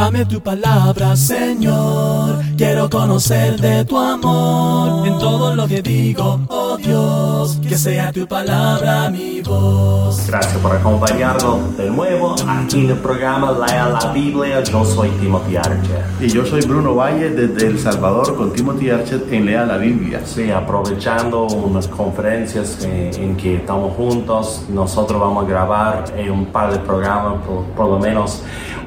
Dame tu palabra, Señor. Quiero conocer de tu amor en todo lo que digo, oh Dios. Que sea tu palabra mi voz. Gracias por acompañarnos de nuevo aquí en el programa Lea la Biblia. Yo soy Timothy Archer. Y yo soy Bruno Valle desde El Salvador con Timothy Archer en Lea la Biblia. Sí, aprovechando unas conferencias en, que estamos juntos, nosotros vamos a grabar un par de programas, por lo menos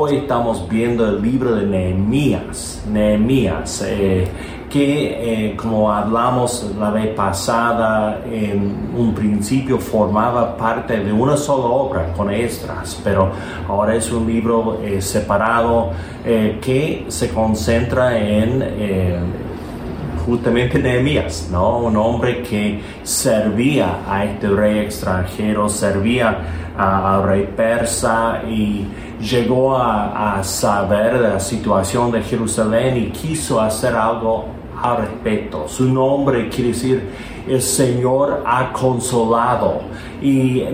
Hoy estamos viendo el libro de Nehemías, Nehemías, eh, que eh, como hablamos la vez pasada, en un principio formaba parte de una sola obra con extras, pero ahora es un libro eh, separado que se concentra en justamente Nehemías, ¿no? Un hombre que servía a este rey extranjero, servía al rey persa y llegó a, saber de la situación de Jerusalén y quiso hacer algo al. Su nombre quiere decir el Señor ha consolado. Y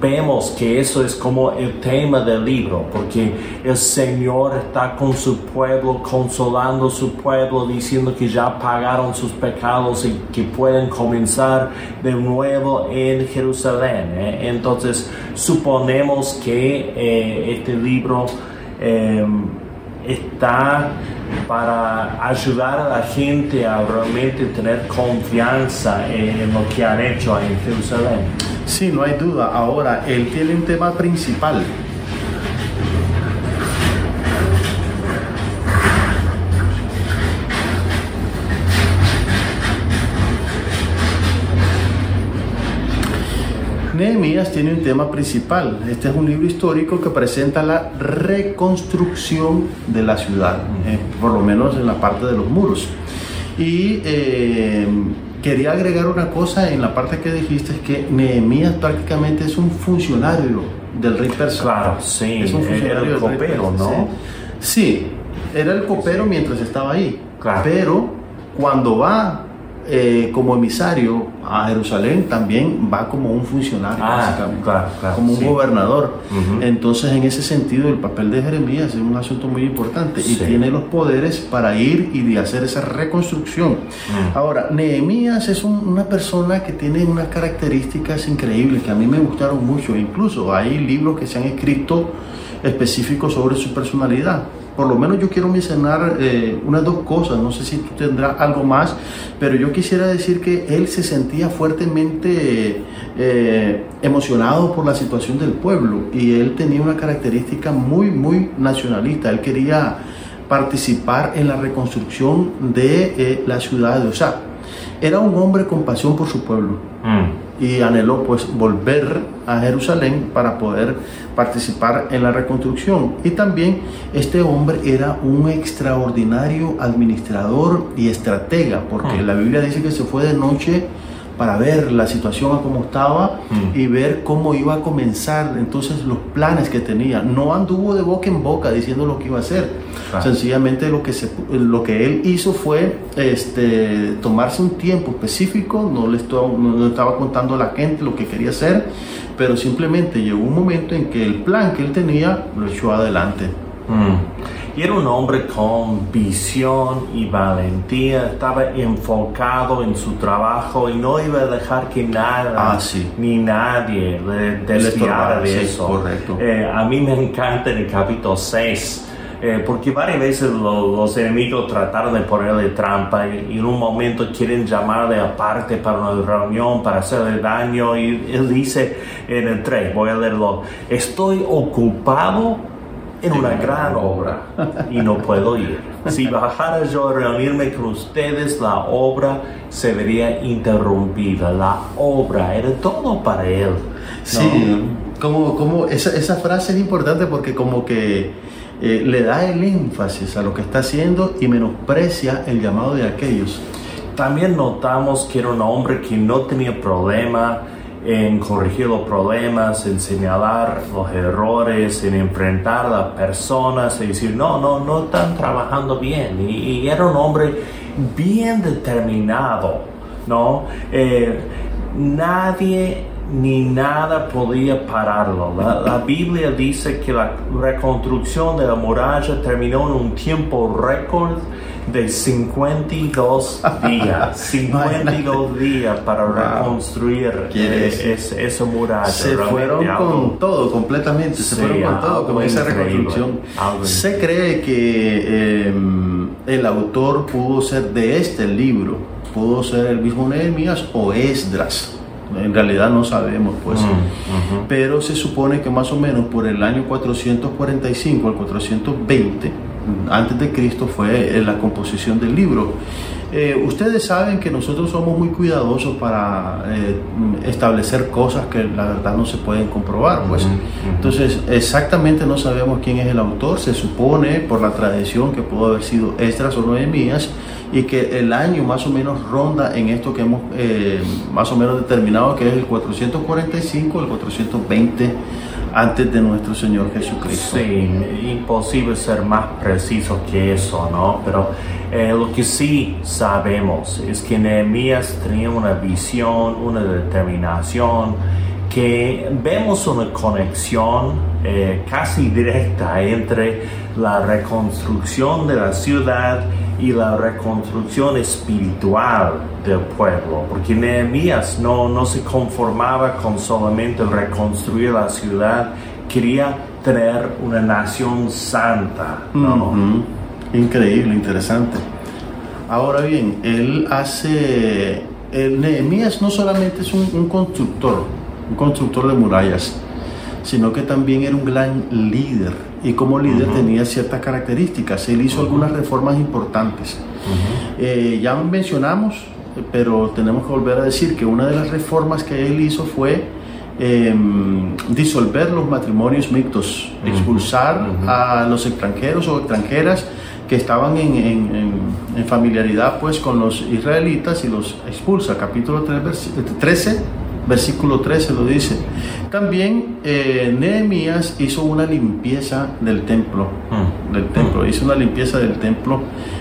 vemos que eso es como el tema del libro, porque el Señor está con su pueblo, consolando su pueblo, diciendo que ya pagaron sus pecados y que pueden comenzar de nuevo en Jerusalén. ¿eh? Entonces, suponemos que eh, este libro em, está para ayudar a la gente a realmente tener confianza en lo que han hecho en Jerusalén. Sí, no hay duda. Ahora, él tiene un tema principal Nehemías tiene un tema principal. Este es un libro histórico que presenta la reconstrucción de la ciudad, eh, por lo menos en la parte de los muros. Y eh, quería agregar una cosa en la parte que dijiste, es que Nehemías prácticamente es un funcionario del rey persa. Claro, sí, es un funcionario era el copero, ¿no? Sí, era el copero mientras estaba ahí. Claro. Pero cuando va eh, como emisario a Jerusalén también va como un funcionario, ah, como un gobernador. Entonces, en ese sentido, el papel de Jeremías es un asunto muy importante y tiene los poderes para ir y de hacer esa reconstrucción. Mm. Ahora, Nehemías es una persona que tiene unas características increíbles que a mí me gustaron mucho. Incluso hay libros que se han escrito específicos sobre su personalidad por lo menos yo quiero mencionar eh, unas dos cosas, no sé si tú tendrás algo más, pero yo quisiera decir que él se sentía fuertemente eh, emocionado por la situación del pueblo y él tenía una característica muy, muy nacionalista, él quería participar en la reconstrucción de eh, la ciudad de Osaka. Era un hombre con pasión por su pueblo. Mm y anheló pues volver a Jerusalén para poder participar en la reconstrucción. Y también este hombre era un extraordinario administrador y estratega, porque ah. la Biblia dice que se fue de noche para ver la situación a cómo estaba mm. y ver cómo iba a comenzar entonces los planes que tenía. No anduvo de boca en boca diciendo lo que iba a hacer. Sencillamente lo que, se, lo que él hizo fue este, tomarse un tiempo específico, no le, no estaba contando a la gente lo que quería hacer, pero simplemente llegó un momento en que el plan que él tenía lo echó adelante. Mm. Y era un hombre con visión y valentía, estaba enfocado en su trabajo y no iba a dejar que nada ah, ni nadie le desviara de eso. Correcto. Eh, a mí me encanta en el capítulo 6. Eh, porque varias veces los enemigos trataron de ponerle trampa y, en un momento quieren llamarle aparte para una reunión, para hacerle daño y él dice en el 3, voy a leerlo, estoy ocupado en una gran obra y no puedo ir. Si bajara yo a reunirme con ustedes, la obra se vería interrumpida. La obra era todo para él. Sí, como, como esa, esa, frase es importante porque como que eh, le da el énfasis a lo que está haciendo y menosprecia el llamado de aquellos. También notamos que era un hombre que no tenía problema en corregir los problemas, en señalar los errores, en enfrentar a las personas y decir, no, no, no están trabajando bien. Y, era un hombre bien determinado, ¿no? Eh, nadie ni nada podía pararlo. La, Biblia dice que la reconstrucción de la muralla terminó en un tiempo récord de 52 días. 52 días para reconstruir eh, esa muralla. Se fueron con todo, completamente. Se fueron con todo, con esa reconstrucción. Se cree que em, el autor pudo ser de este libro, pudo ser el mismo Nehemías o Esdras en realidad no sabemos, pues. Mm, Pero se supone que más o menos por el año 445 al 420 antes de Cristo fue la composición del libro. Eh, ustedes saben que nosotros somos muy cuidadosos para eh, establecer cosas que la verdad no se pueden comprobar, pues. Entonces, exactamente no sabemos quién es el autor. Se supone por la tradición que pudo haber sido Estras o Noemías y que el año más o menos ronda en esto que hemos eh, más o menos determinado que es el 445 el 420 antes de nuestro Señor Jesucristo. Sí, imposible ser más preciso que eso, ¿no? Pero eh, lo que sí sabemos es que Nehemías tenía una visión, una determinación, que vemos una conexión eh, casi directa entre la reconstrucción de la ciudad y la reconstrucción espiritual del pueblo, porque Nehemías no, no se conformaba con solamente reconstruir la ciudad, quería tener una nación santa. Increíble, interesante. Ahora bien, él hace, el Nehemías no solamente es un constructor, un constructor de murallas, sino que también era un gran líder y como líder tenía ciertas características. Él hizo algunas reformas importantes. Eh, ya mencionamos, pero tenemos que volver a decir que una de las reformas que él hizo fue em, disolver los matrimonios mixtos, expulsar a los extranjeros o extranjeras que estaban en, familiaridad pues con los israelitas y los expulsa. Capítulo 13 versículo 13 lo dice. También eh, Nehemías hizo una limpieza del templo, mm. del templo, mm. hizo una limpieza del templo,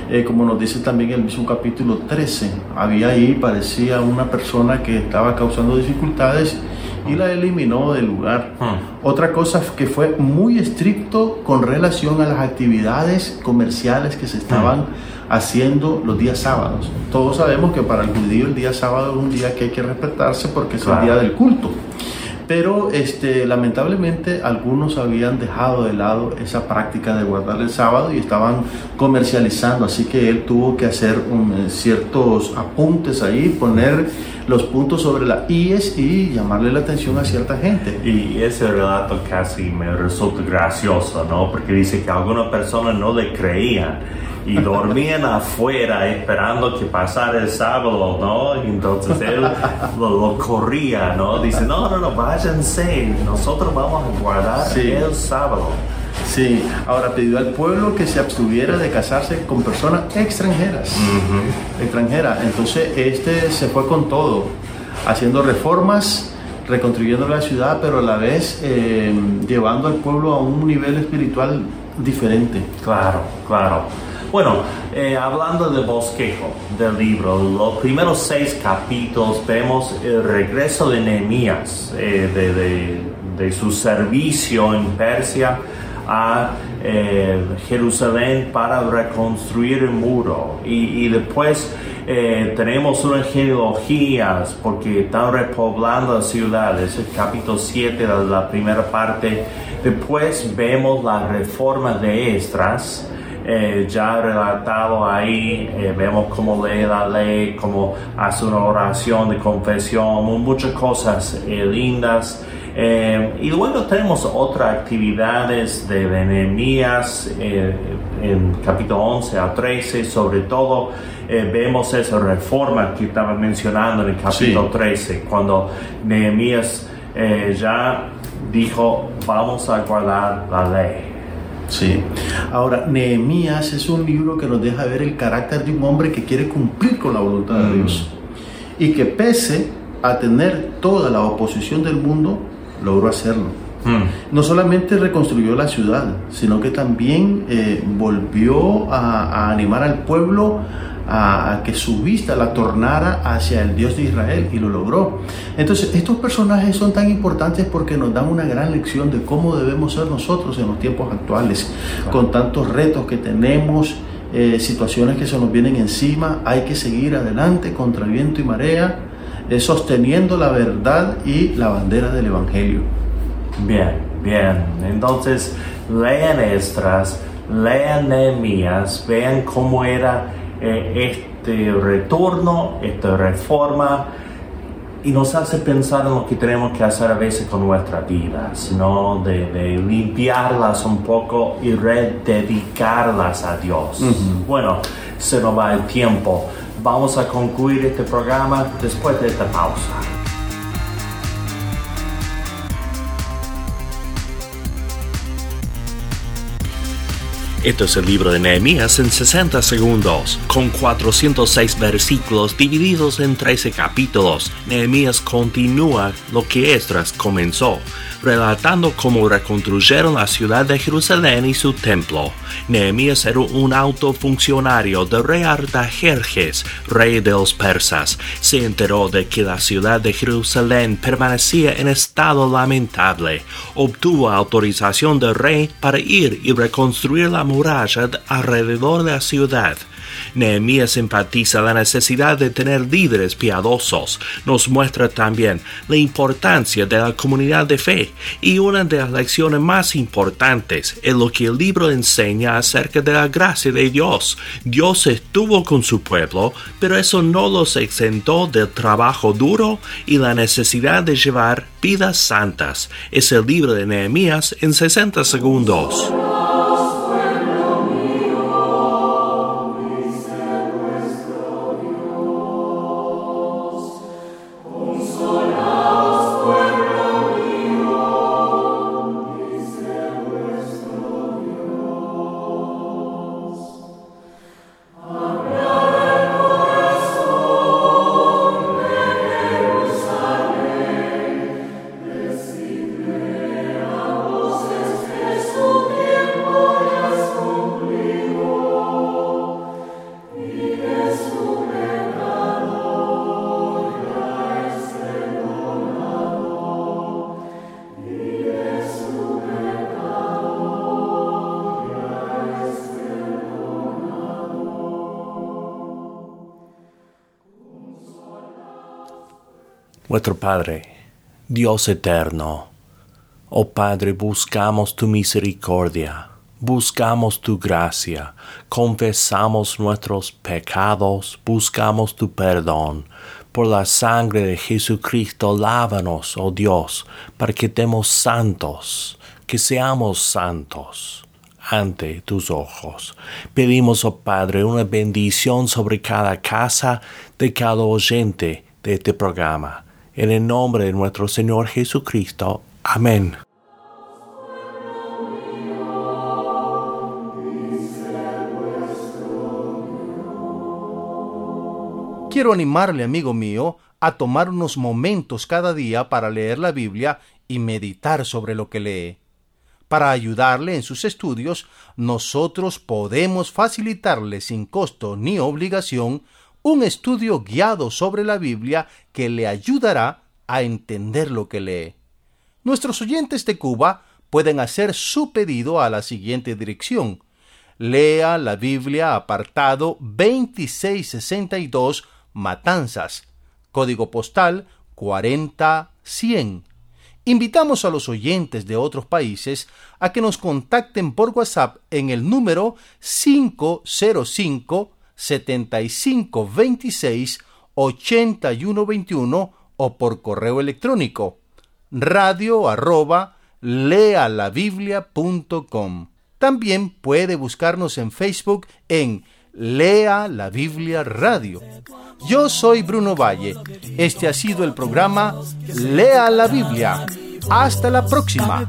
eh, como nos dice también el mismo capítulo 13. Había ahí, parecía una persona que estaba causando dificultades y la eliminó del lugar. Mm. Otra cosa que fue muy estricto con relación a las actividades comerciales que se estaban haciendo los días sábados. Todos sabemos que para el judío el día sábado es un día que hay que respetarse porque es el día del culto. Pero este, lamentablemente algunos habían dejado de lado esa práctica de guardar el sábado y estaban comercializando, así que él tuvo que hacer un, ciertos apuntes ahí, poner los puntos sobre la IES y llamarle la atención a cierta gente. Y ese relato casi me resulta gracioso, ¿no? Porque dice que algunas personas no le creían y dormían afuera esperando que pasara el sábado, ¿no? Y entonces él lo, corría, ¿no? Dice, no, no, no, váyanse, nosotros vamos a guardar el sábado. Sí, ahora pidió al pueblo que se abstuviera de casarse con personas extranjeras. Extranjeras. Entonces este se fue con todo, haciendo reformas, reconstruyendo la ciudad, pero a la vez eh, llevando al pueblo a un nivel espiritual diferente. Claro, claro. Bueno, eh, hablando del bosquejo del libro, los primeros seis capítulos vemos el regreso de Nehemías, eh, de, su servicio en Persia a eh, Jerusalén para reconstruir el muro. Y, después tenemos unas genealogías porque están repoblando la ciudad, es el capítulo 7 de la primera parte. Después vemos la reforma de Estras eh, ya relatado ahí, eh, vemos cómo lee la ley, cómo hace una oración de confesión, muchas cosas eh, lindas. y luego tenemos otras actividades de Nehemías en capítulo 11 a 13, sobre todo vemos esa reforma que estaba mencionando en el capítulo 13, cuando Nehemías ya dijo, vamos a guardar la ley. Sí. Ahora, Nehemías es un libro que nos deja ver el carácter de un hombre que quiere cumplir con la voluntad de mm. Dios y que pese a tener toda la oposición del mundo, logró hacerlo. Mm. No solamente reconstruyó la ciudad, sino que también eh, volvió a, animar al pueblo a, que su vista la tornara hacia el Dios de Israel y lo logró. Entonces, estos personajes son tan importantes porque nos dan una gran lección de cómo debemos ser nosotros en los tiempos actuales, con tantos retos que tenemos. Eh, situaciones que se nos vienen encima, hay que seguir adelante contra el viento y marea, eh, sosteniendo la verdad y la bandera del Evangelio. Bien, bien. Entonces, lean Estras, lean Nehemías, vean cómo era eh, este retorno, esta reforma, y nos hace pensar en lo que tenemos que hacer a veces con nuestras vidas, ¿no? De, limpiarlas un poco y rededicarlas a Dios. Bueno, se nos va el tiempo. Vamos a concluir este programa después de esta pausa. Esto es el libro de Nehemías en 60 segundos, con 406 versículos divididos en 13 capítulos. Nehemías continúa lo que Esdras comenzó, relatando cómo reconstruyeron la ciudad de Jerusalén y su templo. Nehemías era un alto funcionario del rey Artajerjes, rey de los persas. Se enteró de que la ciudad de Jerusalén permanecía en estado lamentable. Obtuvo autorización del rey para ir y reconstruir la muralla alrededor de la ciudad. Nehemías empatiza la necesidad de tener líderes piadosos. Nos muestra también la importancia de la comunidad de fe y una de las lecciones más importantes es lo que el libro enseña acerca de la gracia de Dios. Dios estuvo con su pueblo, pero eso no los exentó del trabajo duro y la necesidad de llevar vidas santas. Es el libro de Nehemías en 60 segundos. Nuestro Padre, Dios eterno, oh Padre, buscamos tu misericordia, buscamos tu gracia, confesamos nuestros pecados, buscamos tu perdón. Por la sangre de Jesucristo, lávanos, oh Dios, para que demos santos, que seamos santos ante tus ojos. Pedimos, oh Padre, una bendición sobre cada casa de cada oyente de este programa en el nombre de nuestro Señor Jesucristo. Amén. Quiero animarle, amigo mío, a tomar unos momentos cada día para leer la Biblia y meditar sobre lo que lee. Para ayudarle en sus estudios, nosotros podemos facilitarle sin costo ni obligación un estudio guiado sobre la Biblia que le ayudará a entender lo que lee. Nuestros oyentes de Cuba pueden hacer su pedido a la siguiente dirección. Lea la Biblia apartado 2662 Matanzas, código postal 40100. Invitamos a los oyentes de otros países a que nos contacten por WhatsApp en el número 505 75 26 81 21 o por correo electrónico radio arroba lealabiblia.com. También puede buscarnos en Facebook en Lea la Biblia Radio. Yo soy Bruno Valle. Este ha sido el programa Lea la Biblia. Hasta la próxima.